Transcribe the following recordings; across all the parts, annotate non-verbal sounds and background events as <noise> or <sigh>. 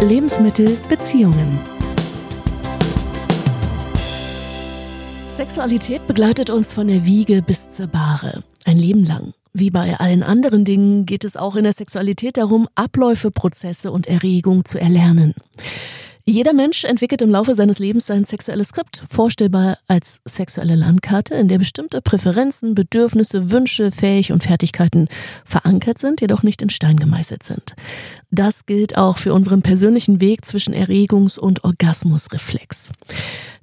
Lebensmittel, Beziehungen. Sexualität begleitet uns von der Wiege bis zur Bahre, ein Leben lang. Wie bei allen anderen Dingen geht es auch in der Sexualität darum, Abläufe, Prozesse und Erregung zu erlernen. Jeder Mensch entwickelt im Laufe seines Lebens sein sexuelles Skript, vorstellbar als sexuelle Landkarte, in der bestimmte Präferenzen, Bedürfnisse, Wünsche, Fähig und Fertigkeiten verankert sind, jedoch nicht in Stein gemeißelt sind. Das gilt auch für unseren persönlichen Weg zwischen Erregungs- und Orgasmusreflex.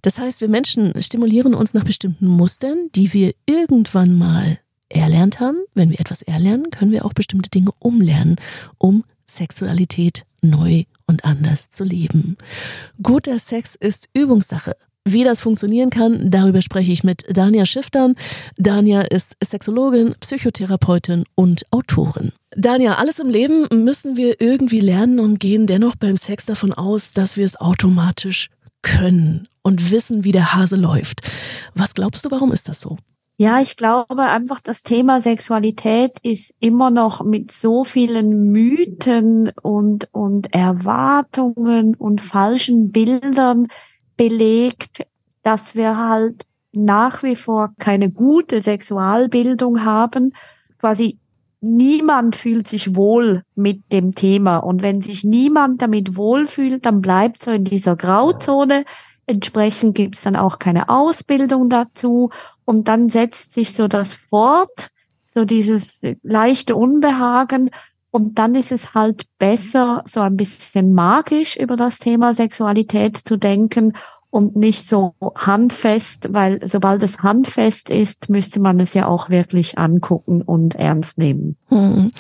Das heißt, wir Menschen stimulieren uns nach bestimmten Mustern, die wir irgendwann mal erlernt haben. Wenn wir etwas erlernen, können wir auch bestimmte Dinge umlernen, um Sexualität neu und anders zu leben. Guter Sex ist Übungssache. Wie das funktionieren kann, darüber spreche ich mit Dania Schiftern. Dania ist Sexologin, Psychotherapeutin und Autorin. Dania, alles im Leben müssen wir irgendwie lernen und gehen dennoch beim Sex davon aus, dass wir es automatisch können und wissen, wie der Hase läuft. Was glaubst du, warum ist das so? Ja, ich glaube einfach, das Thema Sexualität ist immer noch mit so vielen Mythen und, und Erwartungen und falschen Bildern belegt, dass wir halt nach wie vor keine gute Sexualbildung haben. Quasi niemand fühlt sich wohl mit dem Thema. Und wenn sich niemand damit wohlfühlt, dann bleibt so in dieser Grauzone. Entsprechend gibt es dann auch keine Ausbildung dazu. Und dann setzt sich so das fort, so dieses leichte Unbehagen. Und dann ist es halt besser, so ein bisschen magisch über das Thema Sexualität zu denken und nicht so handfest, weil sobald es handfest ist, müsste man es ja auch wirklich angucken und ernst nehmen. Hm.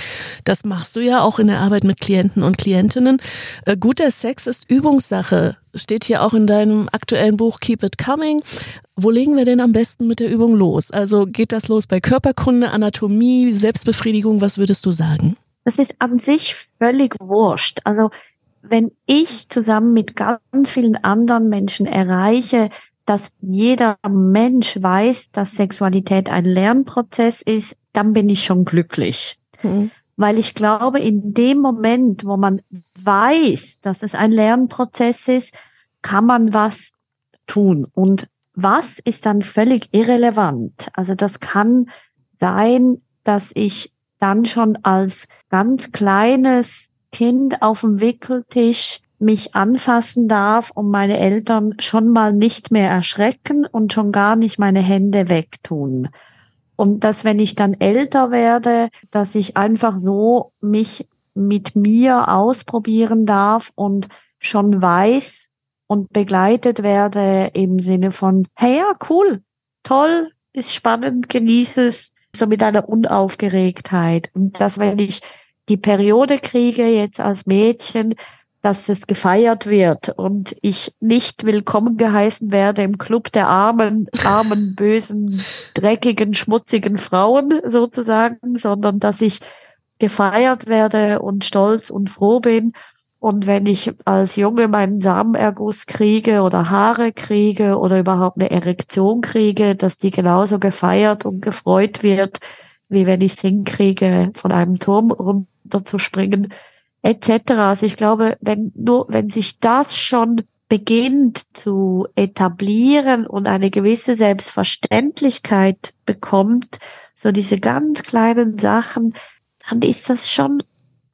Das machst du ja auch in der Arbeit mit Klienten und Klientinnen. Äh, guter Sex ist Übungssache. Steht hier auch in deinem aktuellen Buch Keep It Coming. Wo legen wir denn am besten mit der Übung los? Also geht das los bei Körperkunde, Anatomie, Selbstbefriedigung? Was würdest du sagen? Das ist an sich völlig wurscht. Also wenn ich zusammen mit ganz vielen anderen Menschen erreiche, dass jeder Mensch weiß, dass Sexualität ein Lernprozess ist, dann bin ich schon glücklich. Mhm. Weil ich glaube, in dem Moment, wo man weiß, dass es ein Lernprozess ist, kann man was tun. Und was ist dann völlig irrelevant? Also das kann sein, dass ich dann schon als ganz kleines Kind auf dem Wickeltisch mich anfassen darf und meine Eltern schon mal nicht mehr erschrecken und schon gar nicht meine Hände wegtun. Und dass wenn ich dann älter werde, dass ich einfach so mich mit mir ausprobieren darf und schon weiß und begleitet werde im Sinne von, hey ja, cool, toll, ist spannend, genieße es, so mit einer Unaufgeregtheit. Und dass wenn ich die Periode kriege, jetzt als Mädchen, dass es gefeiert wird und ich nicht willkommen geheißen werde im Club der armen, armen, <laughs> bösen, dreckigen, schmutzigen Frauen sozusagen, sondern dass ich gefeiert werde und stolz und froh bin. Und wenn ich als Junge meinen Samenerguss kriege oder Haare kriege oder überhaupt eine Erektion kriege, dass die genauso gefeiert und gefreut wird, wie wenn ich es hinkriege, von einem Turm runter zu springen, etc. Also ich glaube, wenn nur, wenn sich das schon beginnt zu etablieren und eine gewisse Selbstverständlichkeit bekommt, so diese ganz kleinen Sachen, dann ist das schon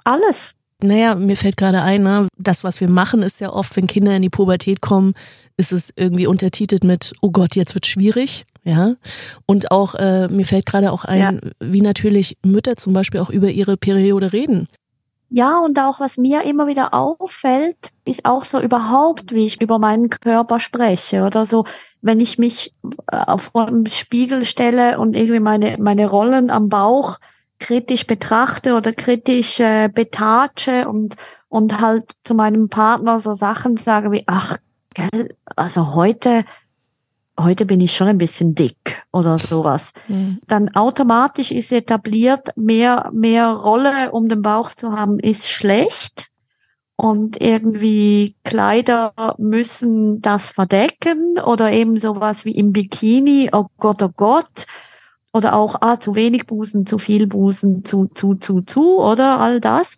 alles. Naja, mir fällt gerade ein, ne? das, was wir machen, ist ja oft, wenn Kinder in die Pubertät kommen, ist es irgendwie untertitelt mit, oh Gott, jetzt wird schwierig. Ja. Und auch, äh, mir fällt gerade auch ein, ja. wie natürlich Mütter zum Beispiel auch über ihre Periode reden. Ja, und auch was mir immer wieder auffällt, ist auch so überhaupt, wie ich über meinen Körper spreche oder so, wenn ich mich äh, vor dem Spiegel stelle und irgendwie meine, meine Rollen am Bauch kritisch betrachte oder kritisch äh, betatsche und, und halt zu meinem Partner so Sachen sage wie, ach, gell, also heute heute bin ich schon ein bisschen dick oder sowas. Mhm. Dann automatisch ist etabliert, mehr, mehr Rolle um den Bauch zu haben, ist schlecht. Und irgendwie Kleider müssen das verdecken oder eben sowas wie im Bikini, oh Gott, oh Gott. Oder auch, ah, zu wenig Busen, zu viel Busen, zu, zu, zu, zu, oder all das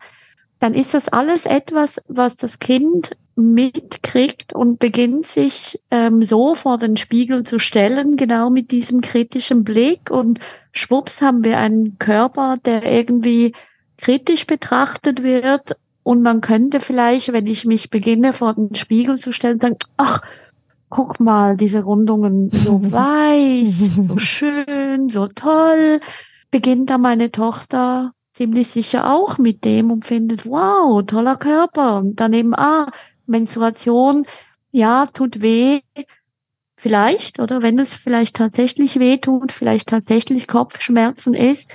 dann ist das alles etwas, was das Kind mitkriegt und beginnt sich ähm, so vor den Spiegel zu stellen, genau mit diesem kritischen Blick. Und schwupps haben wir einen Körper, der irgendwie kritisch betrachtet wird. Und man könnte vielleicht, wenn ich mich beginne vor den Spiegel zu stellen, sagen, ach, guck mal, diese Rundungen so <laughs> weich, so schön, so toll, beginnt da meine Tochter ziemlich sicher auch mit dem und findet, wow, toller Körper. Und daneben, ah, Menstruation, ja, tut weh, vielleicht, oder wenn es vielleicht tatsächlich weh tut, vielleicht tatsächlich Kopfschmerzen ist,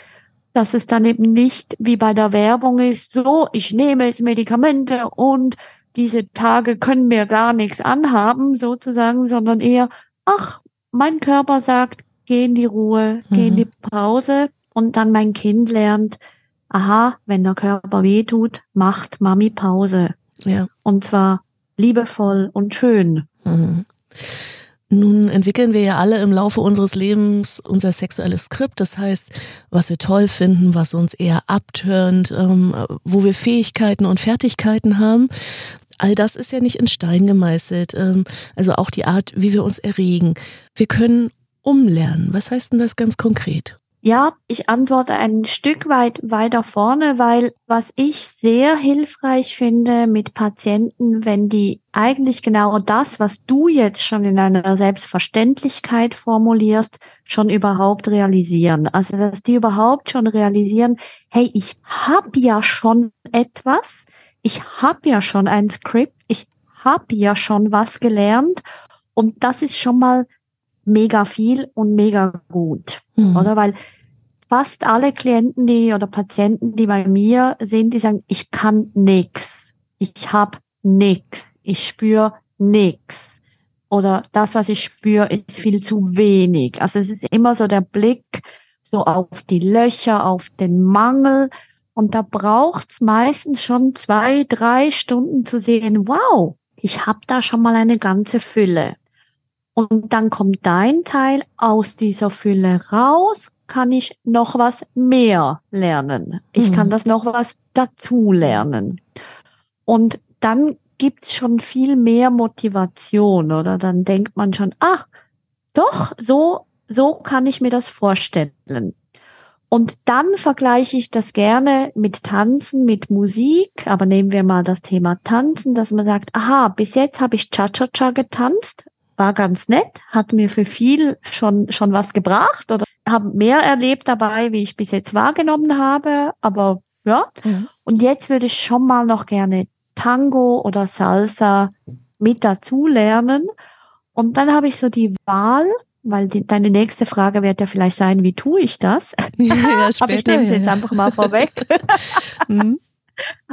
dass es dann eben nicht wie bei der Werbung ist, so, ich nehme jetzt Medikamente und diese Tage können mir gar nichts anhaben, sozusagen, sondern eher, ach, mein Körper sagt, geh in die Ruhe, geh mhm. in die Pause und dann mein Kind lernt, aha, wenn der Körper weh tut, macht Mami Pause. Ja. Und zwar liebevoll und schön. Mhm. Nun entwickeln wir ja alle im Laufe unseres Lebens unser sexuelles Skript, das heißt, was wir toll finden, was uns eher abtönt, ähm, wo wir Fähigkeiten und Fertigkeiten haben. All das ist ja nicht in Stein gemeißelt. Ähm, also auch die Art, wie wir uns erregen. Wir können umlernen. Was heißt denn das ganz konkret? Ja, ich antworte ein Stück weit weiter vorne, weil was ich sehr hilfreich finde mit Patienten, wenn die eigentlich genau das, was du jetzt schon in einer Selbstverständlichkeit formulierst, schon überhaupt realisieren. Also dass die überhaupt schon realisieren, hey, ich habe ja schon etwas, ich habe ja schon ein Skript, ich habe ja schon was gelernt und das ist schon mal mega viel und mega gut. Mhm. Oder weil fast alle Klienten, die oder Patienten, die bei mir sind, die sagen, ich kann nix, ich habe nix, ich spüre nix. Oder das, was ich spüre, ist viel zu wenig. Also es ist immer so der Blick so auf die Löcher, auf den Mangel. Und da braucht's meistens schon zwei, drei Stunden zu sehen, wow, ich habe da schon mal eine ganze Fülle. Und dann kommt dein Teil aus dieser Fülle raus, kann ich noch was mehr lernen. Ich mhm. kann das noch was dazu lernen. Und dann gibt's schon viel mehr Motivation, oder? Dann denkt man schon, ach, doch, so, so kann ich mir das vorstellen. Und dann vergleiche ich das gerne mit Tanzen, mit Musik. Aber nehmen wir mal das Thema Tanzen, dass man sagt, aha, bis jetzt habe ich Cha-Cha-Cha getanzt war ganz nett, hat mir für viel schon, schon was gebracht oder habe mehr erlebt dabei, wie ich bis jetzt wahrgenommen habe, aber ja. Mhm. Und jetzt würde ich schon mal noch gerne Tango oder Salsa mit dazu lernen. Und dann habe ich so die Wahl, weil die, deine nächste Frage wird ja vielleicht sein, wie tue ich das? <laughs> Ja, <laughs> später, Aber ich nehme es ja, jetzt einfach mal vorweg. <laughs> mhm.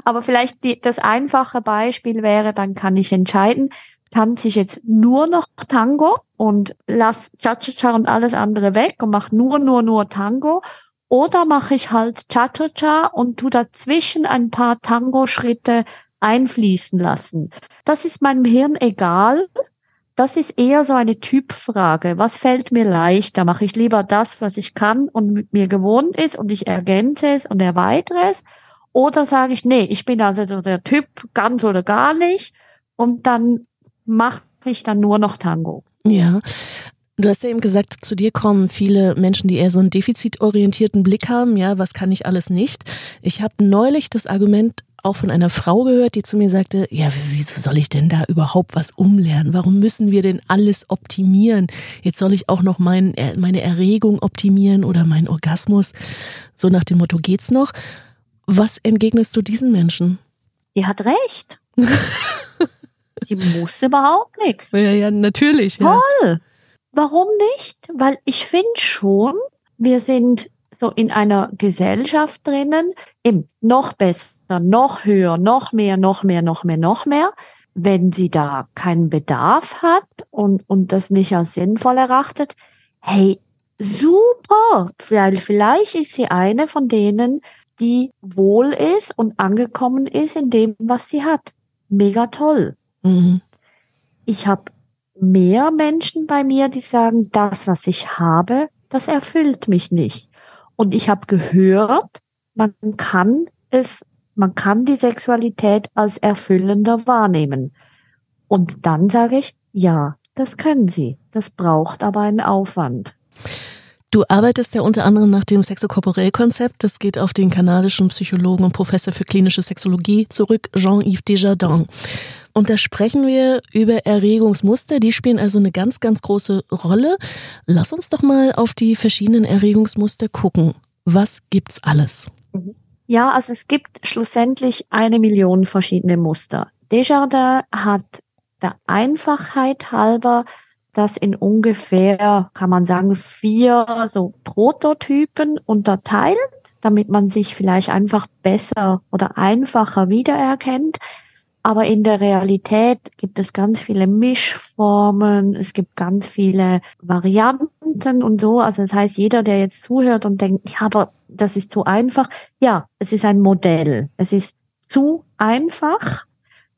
Aber vielleicht die, das einfache Beispiel wäre, dann kann ich entscheiden, tanze ich jetzt nur noch Tango und lass Cha-Cha-Cha und alles andere weg und mache nur, nur, nur Tango. Oder mache ich halt Cha-Cha-Cha und tu dazwischen ein paar Tango-Schritte einfließen lassen. Das ist meinem Hirn egal. Das ist eher so eine Typfrage. Was fällt mir leichter? Mache ich lieber das, was ich kann und mit mir gewohnt ist und ich ergänze es und erweitere es? Oder sage ich, nee, ich bin also der Typ ganz oder gar nicht und dann mache ich dann nur noch Tango. Ja. Du hast ja eben gesagt, zu dir kommen viele Menschen, die eher so einen defizitorientierten Blick haben. Ja, was kann ich alles nicht? Ich habe neulich das Argument auch von einer Frau gehört, die zu mir sagte, ja, wieso soll ich denn da überhaupt was umlernen? Warum müssen wir denn alles optimieren? Jetzt soll ich auch noch mein, äh, meine Erregung optimieren oder meinen Orgasmus. So nach dem Motto geht's noch. Was entgegnest du diesen Menschen? Die hat recht. <laughs> Sie muss überhaupt nichts. Ja, ja, natürlich. Ja. Toll. Warum nicht? Weil ich finde schon, wir sind so in einer Gesellschaft drinnen, eben noch besser, noch höher, noch mehr, noch mehr, noch mehr, noch mehr. Wenn sie da keinen Bedarf hat und, und das nicht als sinnvoll erachtet, hey, super, weil vielleicht ist sie eine von denen, die wohl ist und angekommen ist in dem, was sie hat. Mega toll. Mhm. Ich habe mehr Menschen bei mir, die sagen, das, was ich habe, das erfüllt mich nicht. Und ich habe gehört, man kann es man kann die Sexualität als erfüllender wahrnehmen. Und dann sage ich, ja, das können Sie. Das braucht aber einen Aufwand. Du arbeitest ja unter anderem nach dem Sexokorporell-Konzept. Das geht auf den kanadischen Psychologen und Professor für klinische Sexologie zurück, Jean-Yves Desjardins. Und da sprechen wir über Erregungsmuster. Die spielen also eine ganz, ganz große Rolle. Lass uns doch mal auf die verschiedenen Erregungsmuster gucken. Was gibt's alles? Ja, also es gibt schlussendlich eine Million verschiedene Muster. Desjardins hat der Einfachheit halber das in ungefähr, kann man sagen, vier so Prototypen unterteilt, damit man sich vielleicht einfach besser oder einfacher wiedererkennt. Aber in der Realität gibt es ganz viele Mischformen, es gibt ganz viele Varianten und so. Also das heißt, jeder, der jetzt zuhört und denkt, ja, aber das ist zu einfach, ja, es ist ein Modell. Es ist zu einfach,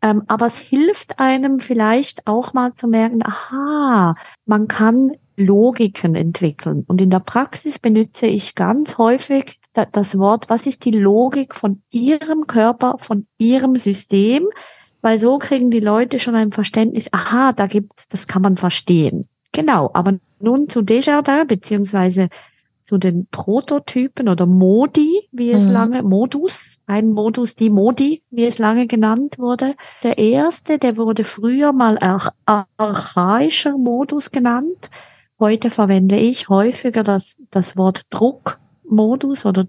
ähm, aber es hilft einem vielleicht auch mal zu merken, aha, man kann Logiken entwickeln. Und in der Praxis benutze ich ganz häufig das Wort, was ist die Logik von Ihrem Körper, von Ihrem System? Weil so kriegen die Leute schon ein Verständnis, aha, da gibt's, das kann man verstehen. Genau, aber nun zu Desjardins, beziehungsweise zu den Prototypen oder Modi, wie es mhm. lange, Modus, ein Modus, die Modi, wie es lange genannt wurde. Der erste, der wurde früher mal arch archaischer Modus genannt. Heute verwende ich häufiger das, das Wort Druckmodus oder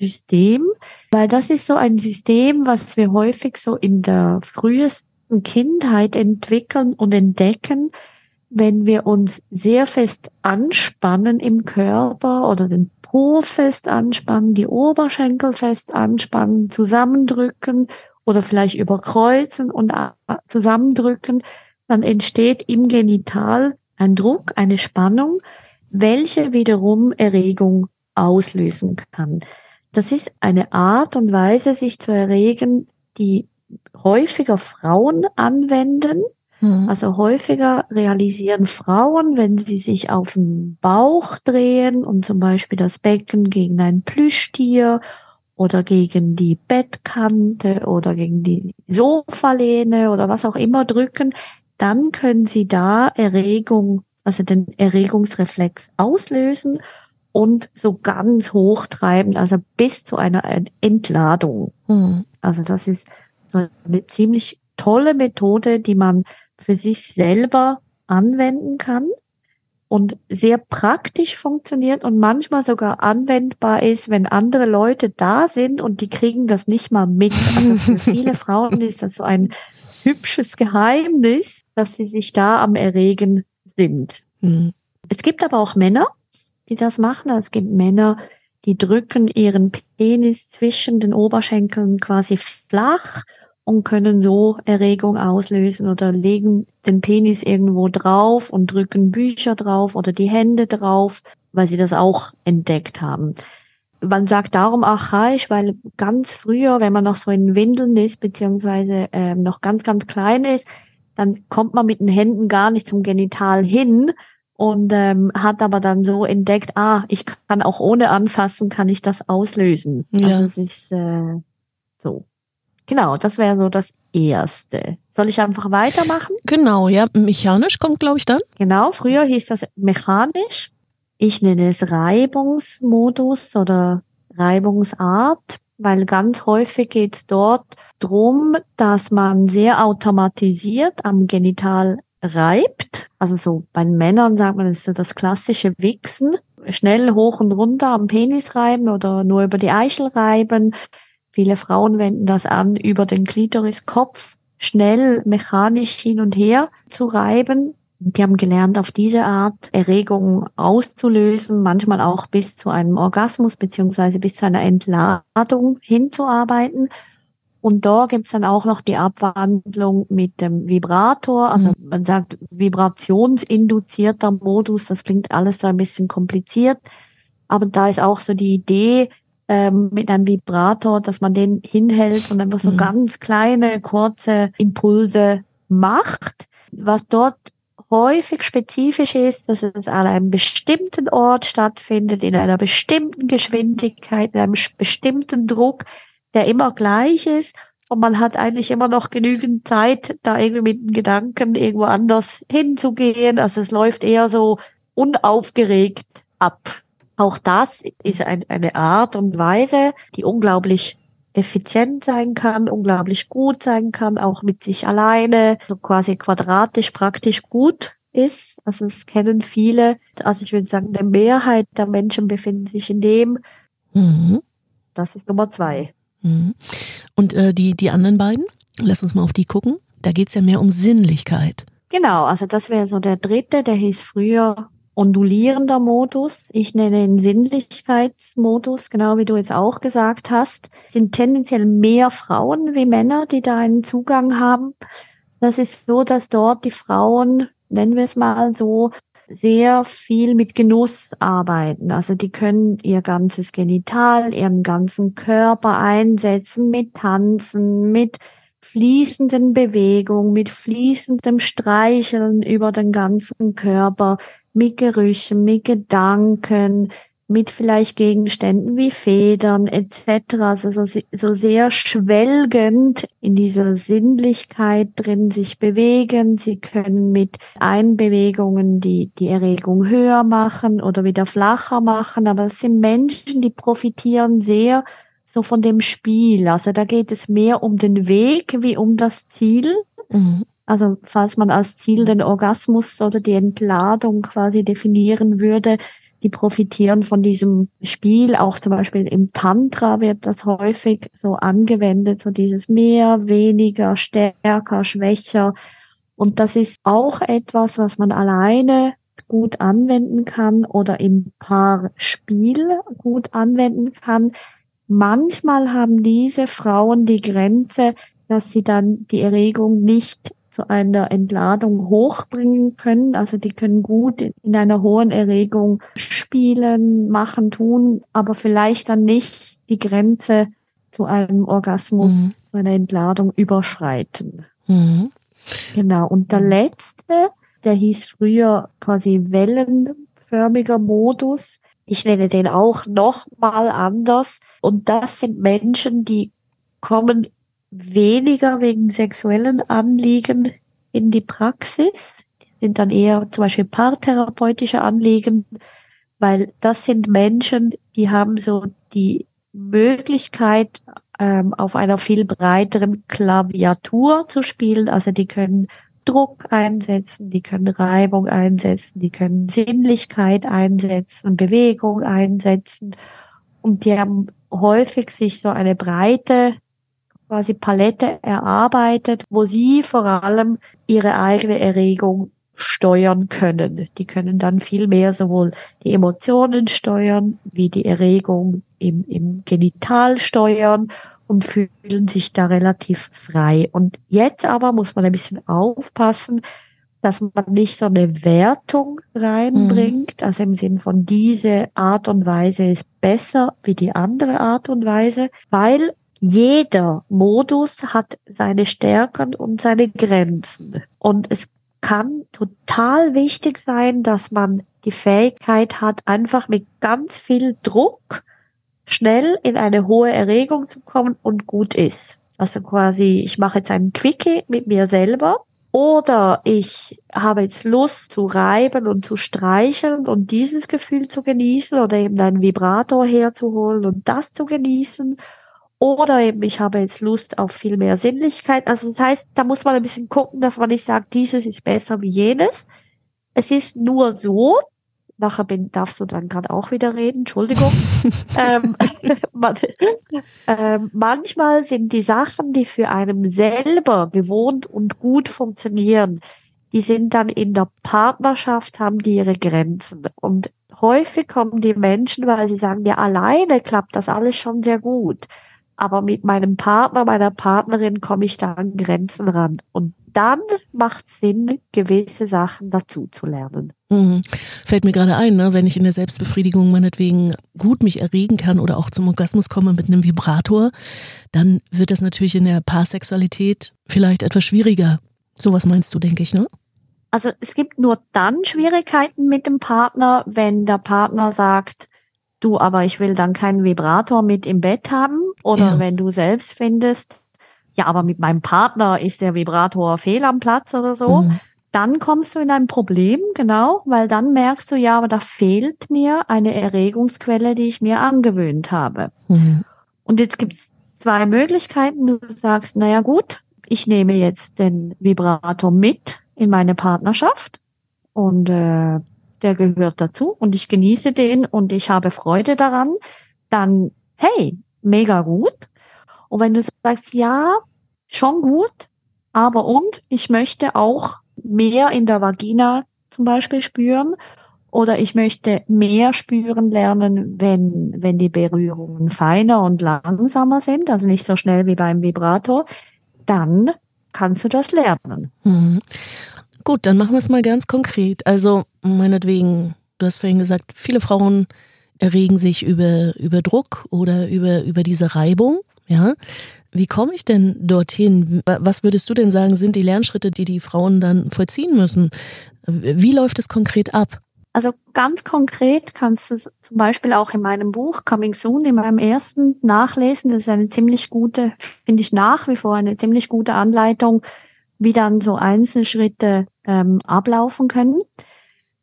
Drucksystem, weil das ist so ein System, was wir häufig so in der frühesten Kindheit entwickeln und entdecken, wenn wir uns sehr fest anspannen im Körper oder den Po fest anspannen, die Oberschenkel fest anspannen, zusammendrücken oder vielleicht überkreuzen und zusammendrücken, dann entsteht im Genital ein Druck, eine Spannung, welche wiederum Erregung auslösen kann. Das ist eine Art und Weise, sich zu erregen, die häufiger Frauen anwenden, Mhm. Also häufiger realisieren Frauen, wenn sie sich auf den Bauch drehen und zum Beispiel das Becken gegen ein Plüschtier oder gegen die Bettkante oder gegen die Sofalehne oder was auch immer drücken, dann können sie da Erregung, also den Erregungsreflex auslösen und so ganz hoch treiben, also bis zu einer Entladung. Mhm. Also das ist so eine ziemlich tolle Methode, die man für sich selber anwenden kann und sehr praktisch funktioniert und manchmal sogar anwendbar ist, wenn andere Leute da sind und die kriegen das nicht mal mit. Also für <laughs> viele Frauen ist das so ein hübsches Geheimnis, dass sie sich da am Erregen sind. Mhm. Es gibt aber auch Männer, die das machen. Es gibt Männer, die drücken ihren Penis zwischen den Oberschenkeln quasi flach und können so Erregung auslösen oder legen den Penis irgendwo drauf und drücken Bücher drauf oder die Hände drauf, weil sie das auch entdeckt haben. Man sagt darum archaisch, weil ganz früher, wenn man noch so in Windeln ist, beziehungsweise äh, noch ganz, ganz klein ist, dann kommt man mit den Händen gar nicht zum Genital hin und ähm, hat aber dann so entdeckt, ah, ich kann auch ohne anfassen, kann ich das auslösen. Ja. Also ist äh, so. Genau, das wäre so das Erste. Soll ich einfach weitermachen? Genau, ja. Mechanisch kommt, glaube ich, dann. Genau, früher hieß das mechanisch. Ich nenne es Reibungsmodus oder Reibungsart, weil ganz häufig geht es dort drum, dass man sehr automatisiert am Genital reibt. Also so bei Männern sagt man, das ist so das klassische Wichsen. Schnell hoch und runter am Penis reiben oder nur über die Eichel reiben. Viele Frauen wenden das an, über den Klitoriskopf schnell mechanisch hin und her zu reiben. Die haben gelernt, auf diese Art Erregungen auszulösen, manchmal auch bis zu einem Orgasmus beziehungsweise bis zu einer Entladung hinzuarbeiten. Und da gibt's dann auch noch die Abwandlung mit dem Vibrator. Also mhm. man sagt vibrationsinduzierter Modus. Das klingt alles so ein bisschen kompliziert. Aber da ist auch so die Idee, ähm, mit einem Vibrator, dass man den hinhält und einfach so mhm. ganz kleine, kurze Impulse macht. Was dort häufig spezifisch ist, dass es an einem bestimmten Ort stattfindet, in einer bestimmten Geschwindigkeit, in einem bestimmten Druck, der immer gleich ist und man hat eigentlich immer noch genügend Zeit, da irgendwie mit den Gedanken irgendwo anders hinzugehen. Also es läuft eher so unaufgeregt ab. Auch das ist ein, eine Art und Weise, die unglaublich effizient sein kann, unglaublich gut sein kann, auch mit sich alleine, so quasi quadratisch praktisch gut ist. Also es kennen viele. Also ich würde sagen, der Mehrheit der Menschen befinden sich in dem. Mhm. Das ist Nummer zwei. Mhm. Und äh, die, die anderen beiden, lass uns mal auf die gucken. Da geht's ja mehr um Sinnlichkeit. Genau, also das wäre so der dritte, der hieß früher ondulierender Modus. Ich nenne ihn Sinnlichkeitsmodus, genau wie du jetzt auch gesagt hast. Es sind tendenziell mehr Frauen wie Männer, die da einen Zugang haben. Das ist so, dass dort die Frauen, nennen wir es mal so, sehr viel mit Genuss arbeiten. Also die können ihr ganzes Genital, ihren ganzen Körper einsetzen mit Tanzen, mit fließenden Bewegungen, mit fließendem Streicheln über den ganzen Körper, mit Gerüchen, mit Gedanken, mit vielleicht Gegenständen wie Federn etc. Also so, so sehr schwelgend in dieser Sinnlichkeit drin sich bewegen. Sie können mit Einbewegungen die, die Erregung höher machen oder wieder flacher machen. Aber es sind Menschen, die profitieren sehr so von dem Spiel. Also da geht es mehr um den Weg wie um das Ziel. Mhm. Also falls man als Ziel den Orgasmus oder die Entladung quasi definieren würde, die profitieren von diesem Spiel. Auch zum Beispiel im Tantra wird das häufig so angewendet, so dieses mehr, weniger, stärker, schwächer. Und das ist auch etwas, was man alleine gut anwenden kann oder im Paarspiel gut anwenden kann. Manchmal haben diese Frauen die Grenze, dass sie dann die Erregung nicht zu einer Entladung hochbringen können. Also die können gut in einer hohen Erregung spielen, machen, tun, aber vielleicht dann nicht die Grenze zu einem Orgasmus, mhm. zu einer Entladung überschreiten. Mhm. Genau. Und der letzte, der hieß früher quasi wellenförmiger Modus. Ich nenne den auch nochmal anders. Und das sind Menschen, die kommen weniger wegen sexuellen Anliegen in die Praxis. Die sind dann eher zum Beispiel paartherapeutische Anliegen, weil das sind Menschen, die haben so die Möglichkeit, ähm, auf einer viel breiteren Klaviatur zu spielen. Also die können Druck einsetzen, die können Reibung einsetzen, die können Sinnlichkeit einsetzen, Bewegung einsetzen. Und die haben häufig sich so eine breite quasi Palette erarbeitet, wo sie vor allem ihre eigene Erregung steuern können. Die können dann viel mehr sowohl die Emotionen steuern, wie die Erregung im, im Genital steuern und fühlen sich da relativ frei. Und jetzt aber muss man ein bisschen aufpassen, dass man nicht so eine Wertung reinbringt, mhm. also im Sinn von diese Art und Weise ist besser wie die andere Art und Weise, weil jeder Modus hat seine Stärken und seine Grenzen. Und es kann total wichtig sein, dass man die Fähigkeit hat, einfach mit ganz viel Druck schnell in eine hohe Erregung zu kommen und gut ist. Also quasi, ich mache jetzt einen Quickie mit mir selber oder ich habe jetzt Lust zu reiben und zu streicheln und dieses Gefühl zu genießen oder eben einen Vibrator herzuholen und das zu genießen oder eben, ich habe jetzt Lust auf viel mehr Sinnlichkeit. Also das heißt, da muss man ein bisschen gucken, dass man nicht sagt, dieses ist besser wie jenes. Es ist nur so, nachher bin, darfst du dann gerade auch wieder reden, Entschuldigung. <laughs> ähm, <laughs> man, ähm, manchmal sind die Sachen, die für einen selber gewohnt und gut funktionieren, die sind dann in der Partnerschaft, haben die ihre Grenzen. Und häufig kommen die Menschen, weil sie sagen, ja, alleine klappt das alles schon sehr gut aber mit meinem Partner, meiner Partnerin komme ich da an Grenzen ran. Und dann macht Sinn, gewisse Sachen dazu zu lernen. Mhm. Fällt mir gerade ein, ne? wenn ich in der Selbstbefriedigung meinetwegen gut mich erregen kann oder auch zum Orgasmus komme mit einem Vibrator, dann wird das natürlich in der Paarsexualität vielleicht etwas schwieriger. Sowas meinst du, denke ich, ne? Also es gibt nur dann Schwierigkeiten mit dem Partner, wenn der Partner sagt, du, aber ich will dann keinen Vibrator mit im Bett haben. Oder ja. wenn du selbst findest, ja, aber mit meinem Partner ist der Vibrator fehl am Platz oder so. Mhm. Dann kommst du in ein Problem, genau, weil dann merkst du, ja, aber da fehlt mir eine Erregungsquelle, die ich mir angewöhnt habe. Mhm. Und jetzt gibt's zwei Möglichkeiten. Du sagst, naja gut, ich nehme jetzt den Vibrator mit in meine Partnerschaft und äh, der gehört dazu und ich genieße den und ich habe Freude daran, dann hey, mega gut. Und wenn du sagst, ja, schon gut, aber und ich möchte auch mehr in der Vagina zum Beispiel spüren oder ich möchte mehr spüren lernen, wenn, wenn die Berührungen feiner und langsamer sind, also nicht so schnell wie beim Vibrator, dann kannst du das lernen. Mhm. Gut, dann machen wir es mal ganz konkret. Also meinetwegen, du hast vorhin gesagt, viele Frauen erregen sich über, über Druck oder über, über diese Reibung. Ja, wie komme ich denn dorthin? Was würdest du denn sagen, sind die Lernschritte, die die Frauen dann vollziehen müssen? Wie läuft es konkret ab? Also ganz konkret kannst du zum Beispiel auch in meinem Buch Coming Soon, in meinem ersten nachlesen. Das ist eine ziemlich gute, finde ich nach wie vor eine ziemlich gute Anleitung, wie dann so Einzelschritte ähm, ablaufen können.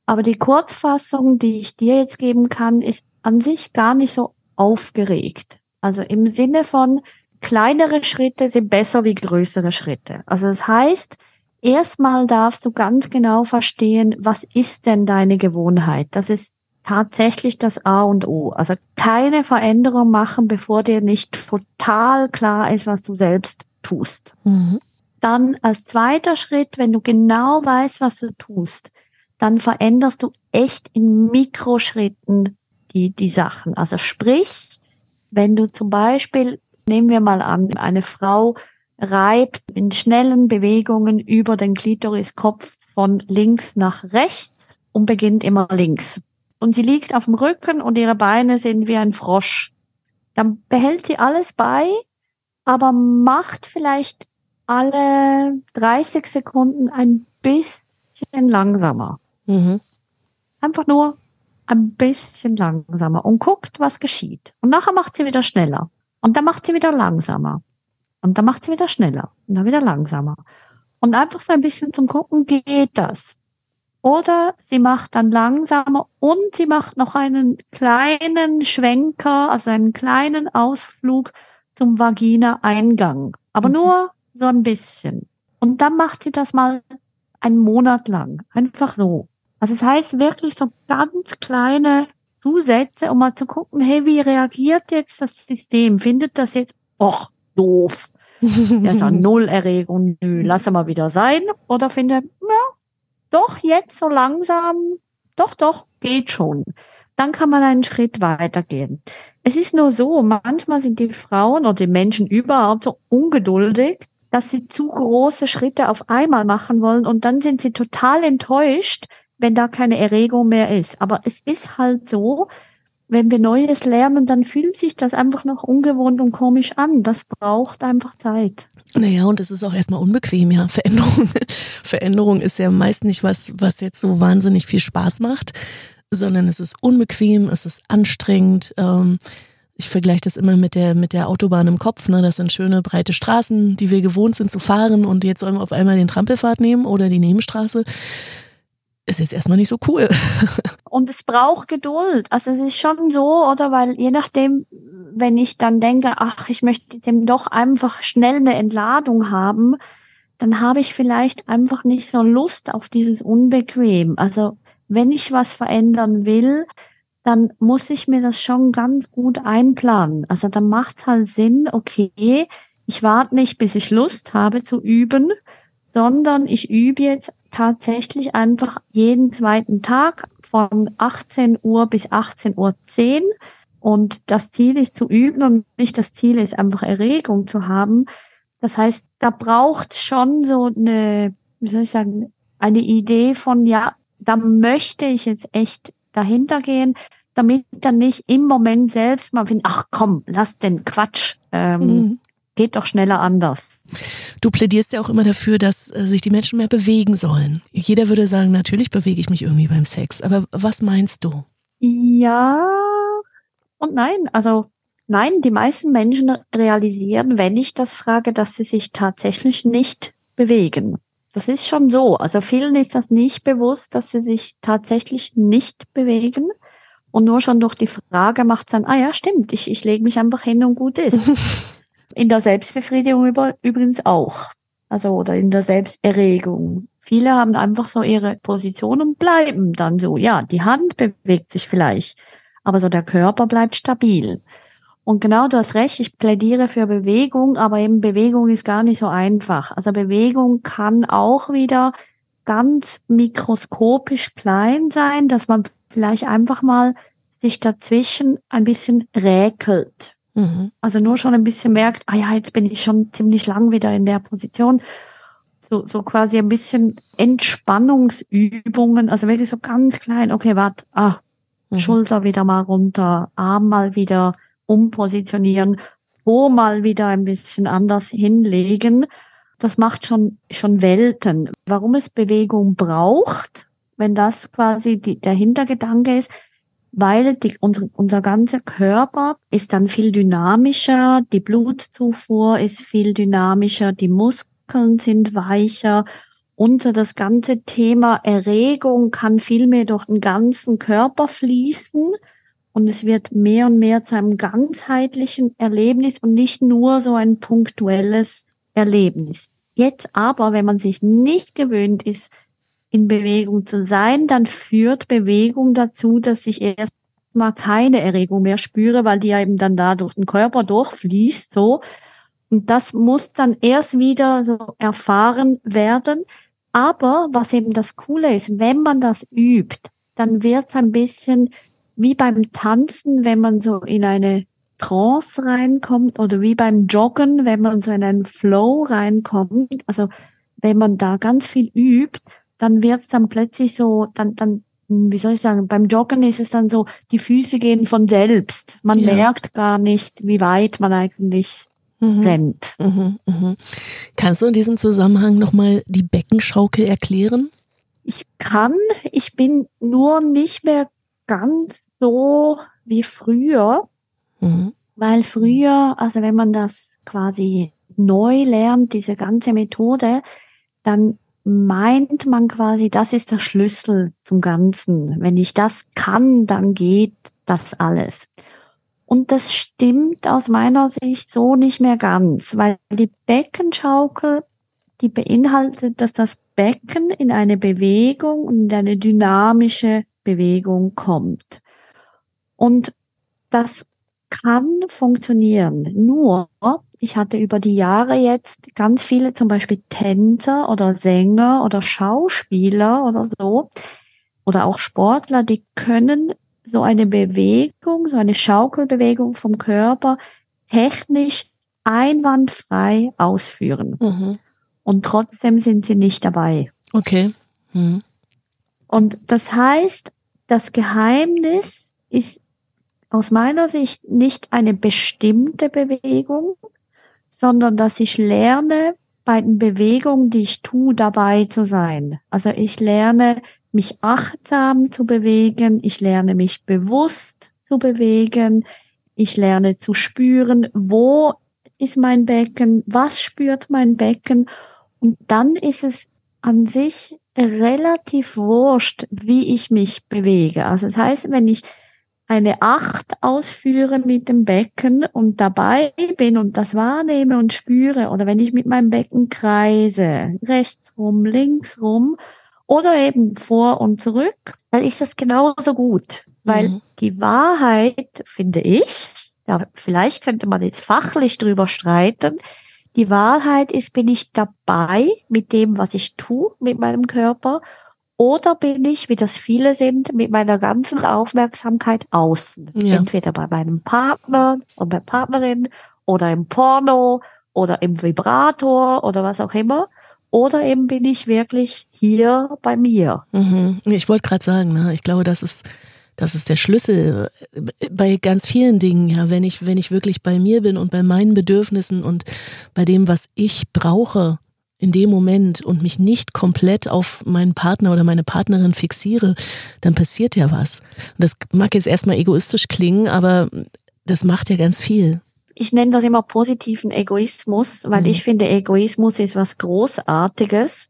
Aber die Kurzfassung, die ich dir jetzt geben kann, ist an sich gar nicht so aufgeregt. Also im Sinne von, kleinere Schritte sind besser wie größere Schritte. Also das heißt, erstmal darfst du ganz genau verstehen, was ist denn deine Gewohnheit? Das ist tatsächlich das A und O. Also keine Veränderung machen, bevor dir nicht total klar ist, was du selbst tust. Mhm. Dann als zweiter Schritt, wenn du genau weißt, was du tust, dann veränderst du echt in Mikroschritten die, die Sachen. Also sprich, wenn du zum Beispiel Nehmen wir mal an, eine Frau reibt in schnellen Bewegungen über den Klitoriskopf von links nach rechts und beginnt immer links. Und sie liegt auf dem Rücken und ihre Beine sind wie ein Frosch. Dann behält sie alles bei, aber macht vielleicht alle 30 Sekunden ein bisschen langsamer. Mhm. Einfach nur ein bisschen langsamer und guckt, was geschieht. Und nachher macht sie wieder schneller. Und dann macht sie wieder langsamer. Und dann macht sie wieder schneller. Und dann wieder langsamer. Und einfach so ein bisschen zum Gucken, geht das? Oder sie macht dann langsamer und sie macht noch einen kleinen Schwenker, also einen kleinen Ausflug zum Vagina-Eingang. Aber mhm. nur so ein bisschen. Und dann macht sie das mal einen Monat lang. Einfach so. Also es das heißt wirklich so ganz kleine Zusätze, um mal zu gucken, hey, wie reagiert jetzt das System? Findet das jetzt, och, doof. Das ist ja <laughs> null Erregung, nö, lass mal wieder sein. Oder findet, ja, doch, jetzt so langsam, doch, doch, geht schon. Dann kann man einen Schritt weitergehen. Es ist nur so, manchmal sind die Frauen oder die Menschen überhaupt so ungeduldig, dass sie zu große Schritte auf einmal machen wollen und dann sind sie total enttäuscht, wenn da keine Erregung mehr ist. Aber es ist halt so, wenn wir Neues lernen, dann fühlt sich das einfach noch ungewohnt und komisch an. Das braucht einfach Zeit. Naja, und es ist auch erstmal unbequem, ja. Veränderung, <laughs> Veränderung ist ja meist nicht was, was jetzt so wahnsinnig viel Spaß macht, sondern es ist unbequem, es ist anstrengend. Ähm, ich vergleiche das immer mit der, mit der Autobahn im Kopf. Ne? Das sind schöne breite Straßen, die wir gewohnt sind zu fahren und jetzt sollen wir auf einmal den Trampelfahrt nehmen oder die Nebenstraße ist jetzt erstmal nicht so cool. <laughs> Und es braucht Geduld. Also es ist schon so, oder? Weil je nachdem, wenn ich dann denke, ach, ich möchte dem doch einfach schnell eine Entladung haben, dann habe ich vielleicht einfach nicht so Lust auf dieses Unbequem. Also wenn ich was verändern will, dann muss ich mir das schon ganz gut einplanen. Also dann macht halt Sinn, okay, ich warte nicht, bis ich Lust habe zu üben, sondern ich übe jetzt tatsächlich einfach jeden zweiten Tag von 18 Uhr bis 18.10 Uhr. Und das Ziel ist zu üben und nicht das Ziel ist einfach Erregung zu haben. Das heißt, da braucht schon so eine, wie soll ich sagen, eine Idee von, ja, da möchte ich jetzt echt dahinter gehen, damit dann nicht im Moment selbst mal finden, ach komm, lass den Quatsch, ähm, mhm geht doch schneller anders. Du plädierst ja auch immer dafür, dass äh, sich die Menschen mehr bewegen sollen. Jeder würde sagen, natürlich bewege ich mich irgendwie beim Sex. Aber was meinst du? Ja, und nein. Also nein, die meisten Menschen realisieren, wenn ich das frage, dass sie sich tatsächlich nicht bewegen. Das ist schon so. Also vielen ist das nicht bewusst, dass sie sich tatsächlich nicht bewegen. Und nur schon durch die Frage macht dann, ah ja, stimmt, ich, ich lege mich einfach hin und gut ist. <laughs> in der Selbstbefriedigung über, übrigens auch. Also oder in der Selbsterregung. Viele haben einfach so ihre Position und bleiben dann so. Ja, die Hand bewegt sich vielleicht, aber so der Körper bleibt stabil. Und genau du hast recht, ich plädiere für Bewegung, aber eben Bewegung ist gar nicht so einfach. Also Bewegung kann auch wieder ganz mikroskopisch klein sein, dass man vielleicht einfach mal sich dazwischen ein bisschen räkelt. Mhm. Also nur schon ein bisschen merkt, ah ja, jetzt bin ich schon ziemlich lang wieder in der Position. So, so quasi ein bisschen Entspannungsübungen, also wirklich so ganz klein, okay, warte, ah, mhm. Schulter wieder mal runter, Arm mal wieder umpositionieren, Po mal wieder ein bisschen anders hinlegen. Das macht schon, schon Welten. Warum es Bewegung braucht, wenn das quasi die, der Hintergedanke ist, weil die, unser, unser ganzer Körper ist dann viel dynamischer, die Blutzufuhr ist viel dynamischer, die Muskeln sind weicher und so das ganze Thema Erregung kann viel mehr durch den ganzen Körper fließen und es wird mehr und mehr zu einem ganzheitlichen Erlebnis und nicht nur so ein punktuelles Erlebnis. Jetzt aber, wenn man sich nicht gewöhnt ist, in Bewegung zu sein, dann führt Bewegung dazu, dass ich erstmal keine Erregung mehr spüre, weil die ja eben dann da durch den Körper durchfließt, so. Und das muss dann erst wieder so erfahren werden. Aber was eben das Coole ist, wenn man das übt, dann wird es ein bisschen wie beim Tanzen, wenn man so in eine Trance reinkommt oder wie beim Joggen, wenn man so in einen Flow reinkommt. Also wenn man da ganz viel übt, dann wird es dann plötzlich so, dann, dann, wie soll ich sagen, beim Joggen ist es dann so, die Füße gehen von selbst. Man ja. merkt gar nicht, wie weit man eigentlich mhm. rennt. Mhm, mhm. Kannst du in diesem Zusammenhang nochmal die Beckenschaukel erklären? Ich kann, ich bin nur nicht mehr ganz so wie früher, mhm. weil früher, also wenn man das quasi neu lernt, diese ganze Methode, dann meint man quasi, das ist der Schlüssel zum Ganzen. Wenn ich das kann, dann geht das alles. Und das stimmt aus meiner Sicht so nicht mehr ganz, weil die Beckenschaukel, die beinhaltet, dass das Becken in eine Bewegung und in eine dynamische Bewegung kommt. Und das kann funktionieren. Nur, ich hatte über die Jahre jetzt ganz viele, zum Beispiel Tänzer oder Sänger oder Schauspieler oder so, oder auch Sportler, die können so eine Bewegung, so eine Schaukelbewegung vom Körper technisch einwandfrei ausführen. Mhm. Und trotzdem sind sie nicht dabei. Okay. Mhm. Und das heißt, das Geheimnis ist aus meiner Sicht nicht eine bestimmte Bewegung, sondern dass ich lerne, bei den Bewegungen, die ich tue, dabei zu sein. Also ich lerne, mich achtsam zu bewegen, ich lerne mich bewusst zu bewegen, ich lerne zu spüren, wo ist mein Becken, was spürt mein Becken und dann ist es an sich relativ wurscht, wie ich mich bewege. Also das heißt, wenn ich eine Acht ausführe mit dem Becken und dabei bin und das wahrnehme und spüre oder wenn ich mit meinem Becken kreise, rechts rum, links rum oder eben vor und zurück, dann ist das genauso gut, weil mhm. die Wahrheit, finde ich, ja, vielleicht könnte man jetzt fachlich drüber streiten, die Wahrheit ist, bin ich dabei mit dem, was ich tue, mit meinem Körper oder bin ich, wie das viele sind, mit meiner ganzen Aufmerksamkeit außen? Ja. Entweder bei meinem Partner und bei Partnerin oder im Porno oder im Vibrator oder was auch immer. Oder eben bin ich wirklich hier bei mir. Mhm. Ich wollte gerade sagen, ne, ich glaube, das ist, das ist der Schlüssel bei ganz vielen Dingen, ja, wenn ich, wenn ich wirklich bei mir bin und bei meinen Bedürfnissen und bei dem, was ich brauche, in dem Moment und mich nicht komplett auf meinen Partner oder meine Partnerin fixiere, dann passiert ja was. Und das mag jetzt erstmal egoistisch klingen, aber das macht ja ganz viel. Ich nenne das immer positiven Egoismus, weil mhm. ich finde, Egoismus ist was Großartiges.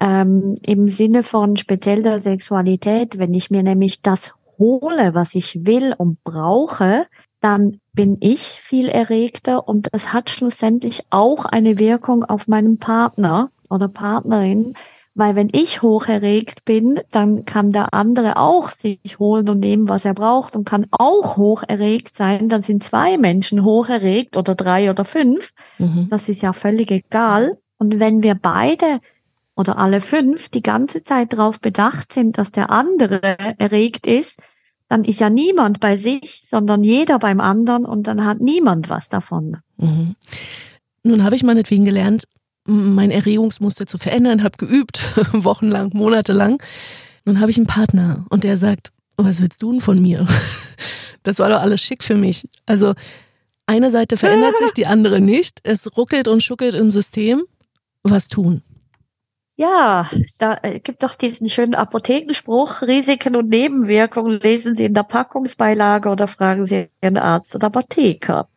Ähm, Im Sinne von speziell der Sexualität, wenn ich mir nämlich das hole, was ich will und brauche, dann bin ich viel erregter und das hat schlussendlich auch eine Wirkung auf meinen Partner oder Partnerin, weil wenn ich hoch erregt bin, dann kann der andere auch sich holen und nehmen, was er braucht und kann auch hoch erregt sein. Dann sind zwei Menschen hoch erregt oder drei oder fünf. Mhm. Das ist ja völlig egal. Und wenn wir beide oder alle fünf die ganze Zeit darauf bedacht sind, dass der andere erregt ist, dann ist ja niemand bei sich, sondern jeder beim anderen und dann hat niemand was davon. Mhm. Nun habe ich meinetwegen gelernt, mein Erregungsmuster zu verändern, habe geübt, <laughs> wochenlang, monatelang. Nun habe ich einen Partner und der sagt, was willst du denn von mir? <laughs> Das war doch alles schick für mich. Also eine Seite verändert sich, die andere nicht. Es ruckelt und schuckelt im System. Was tun? Ja, da äh, gibt doch diesen schönen Apothekenspruch, Risiken und Nebenwirkungen lesen Sie in der Packungsbeilage oder fragen Sie Ihren Arzt oder Apotheker.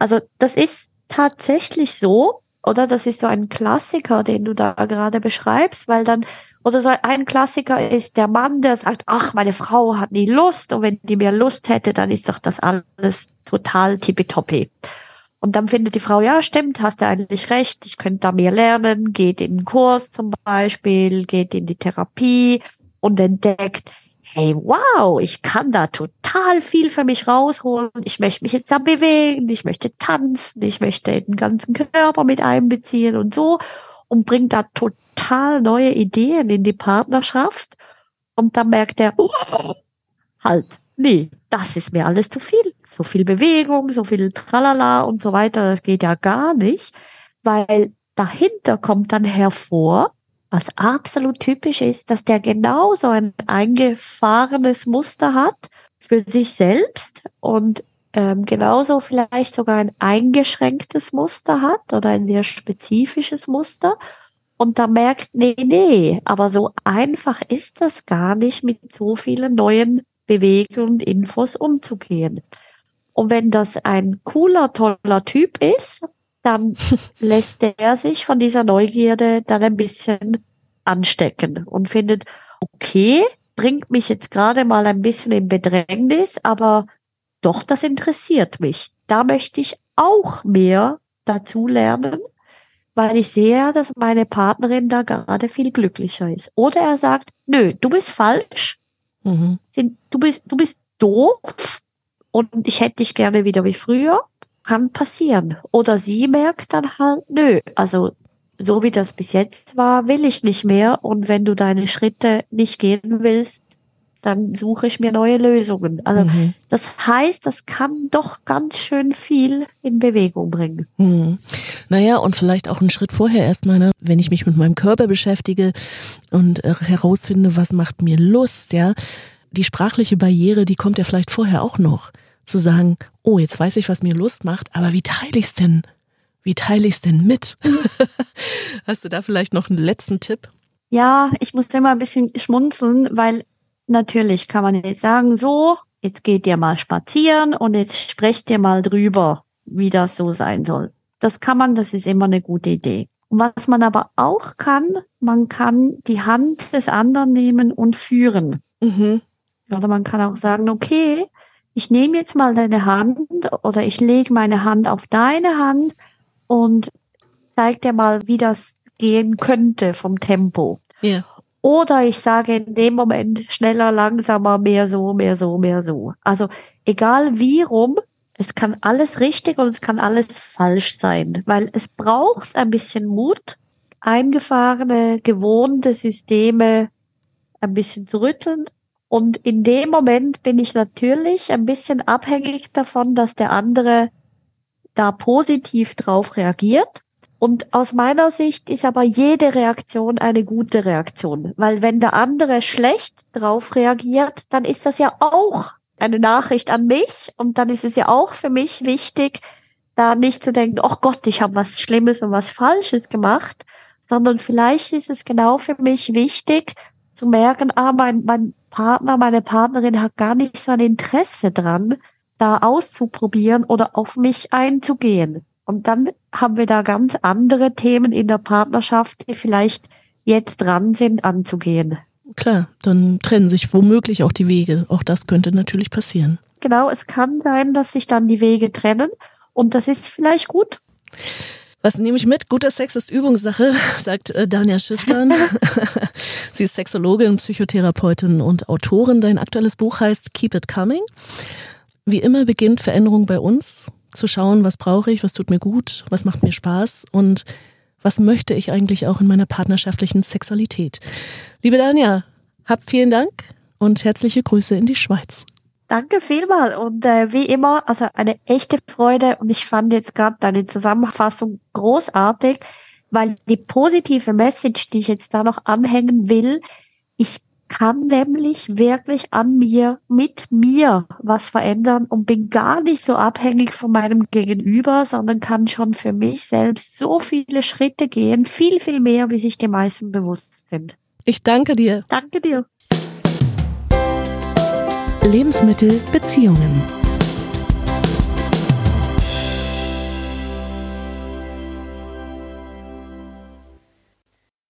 Also das ist tatsächlich so, oder das ist so ein Klassiker, den du da gerade beschreibst, weil dann, oder so ein Klassiker ist der Mann, der sagt, ach, meine Frau hat nie Lust und wenn die mehr Lust hätte, dann ist doch das alles total tippitoppi. Und dann findet die Frau, ja, stimmt, hast du eigentlich recht, ich könnte da mehr lernen, geht in den Kurs zum Beispiel, geht in die Therapie und entdeckt, hey, wow, ich kann da total viel für mich rausholen. Ich möchte mich jetzt da bewegen, ich möchte tanzen, ich möchte den ganzen Körper mit einbeziehen und so und bringt da total neue Ideen in die Partnerschaft. Und dann merkt er, oh, halt, nee, das ist mir alles zu viel. So viel Bewegung, so viel Tralala und so weiter, das geht ja gar nicht, weil dahinter kommt dann hervor, was absolut typisch ist, dass der genauso ein eingefahrenes Muster hat für sich selbst und ähm, genauso vielleicht sogar ein eingeschränktes Muster hat oder ein sehr spezifisches Muster und da merkt, nee, nee, aber so einfach ist das gar nicht mit so vielen neuen Bewegungen und Infos umzugehen. Und wenn das ein cooler, toller Typ ist, dann <laughs> lässt er sich von dieser Neugierde dann ein bisschen anstecken und findet, okay, bringt mich jetzt gerade mal ein bisschen in Bedrängnis, aber doch, das interessiert mich. Da möchte ich auch mehr dazu lernen, weil ich sehe, dass meine Partnerin da gerade viel glücklicher ist. Oder er sagt, nö, du bist falsch, mhm. du bist, du bist doof und ich hätte dich gerne wieder wie früher kann passieren. Oder sie merkt dann halt, nö, also so wie das bis jetzt war, will ich nicht mehr. Und wenn du deine Schritte nicht gehen willst, dann suche ich mir neue Lösungen. Also mhm. das heißt, das kann doch ganz schön viel in Bewegung bringen. Mhm. Naja, und vielleicht auch einen Schritt vorher erstmal, ne? wenn ich mich mit meinem Körper beschäftige und äh, herausfinde, was macht mir Lust, ja. Die sprachliche Barriere, die kommt ja vielleicht vorher auch noch. Zu sagen, oh, jetzt weiß ich, was mir Lust macht, aber wie teile ich es denn? Wie teile ich es denn mit? <laughs> Hast du da vielleicht noch einen letzten Tipp? Ja, ich muss immer ein bisschen schmunzeln, weil natürlich kann man jetzt sagen, so, jetzt geht ihr mal spazieren und jetzt sprecht ihr mal drüber, wie das so sein soll. Das kann man, das ist immer eine gute Idee. Und was man aber auch kann, man kann die Hand des anderen nehmen und führen. Mhm. Oder man kann auch sagen, okay, ich nehme jetzt mal deine Hand oder ich lege meine Hand auf deine Hand und zeig dir mal, wie das gehen könnte vom Tempo. Ja. Oder ich sage in dem Moment schneller, langsamer, mehr so, mehr so, mehr so. Also egal wie rum, es kann alles richtig und es kann alles falsch sein, weil es braucht ein bisschen Mut, eingefahrene, gewohnte Systeme ein bisschen zu rütteln. Und in dem Moment bin ich natürlich ein bisschen abhängig davon, dass der andere da positiv drauf reagiert. Und aus meiner Sicht ist aber jede Reaktion eine gute Reaktion, weil wenn der andere schlecht drauf reagiert, dann ist das ja auch eine Nachricht an mich. Und dann ist es ja auch für mich wichtig, da nicht zu denken, oh Gott, ich habe was Schlimmes und was Falsches gemacht, sondern vielleicht ist es genau für mich wichtig zu merken, ah, mein, mein Partner, meine Partnerin hat gar nicht so ein Interesse dran, da auszuprobieren oder auf mich einzugehen. Und dann haben wir da ganz andere Themen in der Partnerschaft, die vielleicht jetzt dran sind, anzugehen. Klar, dann trennen sich womöglich auch die Wege. Auch das könnte natürlich passieren. Genau, es kann sein, dass sich dann die Wege trennen und das ist vielleicht gut. Was nehme ich mit? Guter Sex ist Übungssache, <laughs> sagt äh, Dania Schiftern. <laughs> Sie ist Sexologin, Psychotherapeutin und Autorin. Dein aktuelles Buch heißt Keep It Coming. Wie immer beginnt Veränderung bei uns, zu schauen, was brauche ich, was tut mir gut, was macht mir Spaß und was möchte ich eigentlich auch in meiner partnerschaftlichen Sexualität. Liebe Dania, hab vielen Dank und herzliche Grüße in die Schweiz. Danke vielmal und äh, wie immer, also eine echte Freude und ich fand jetzt gerade deine Zusammenfassung großartig, weil die positive Message, die ich jetzt da noch anhängen will, ich kann nämlich wirklich an mir, mit mir was verändern und bin gar nicht so abhängig von meinem Gegenüber, sondern kann schon für mich selbst so viele Schritte gehen, viel, viel mehr, wie sich die meisten bewusst sind. Ich danke dir. Danke dir. Lebensmittel Beziehungen.